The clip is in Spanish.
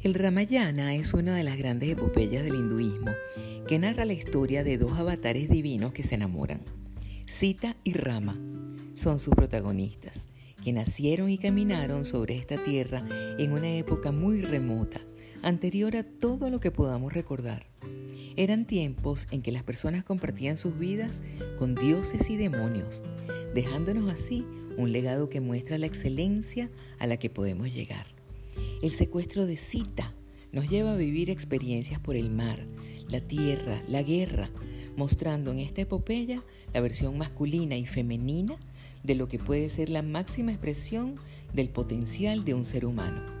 El Ramayana es una de las grandes epopeyas del hinduismo que narra la historia de dos avatares divinos que se enamoran. Sita y Rama son sus protagonistas, que nacieron y caminaron sobre esta tierra en una época muy remota, anterior a todo lo que podamos recordar. Eran tiempos en que las personas compartían sus vidas con dioses y demonios, dejándonos así un legado que muestra la excelencia a la que podemos llegar. El secuestro de Sita nos lleva a vivir experiencias por el mar, la tierra, la guerra, mostrando en esta epopeya la versión masculina y femenina de lo que puede ser la máxima expresión del potencial de un ser humano.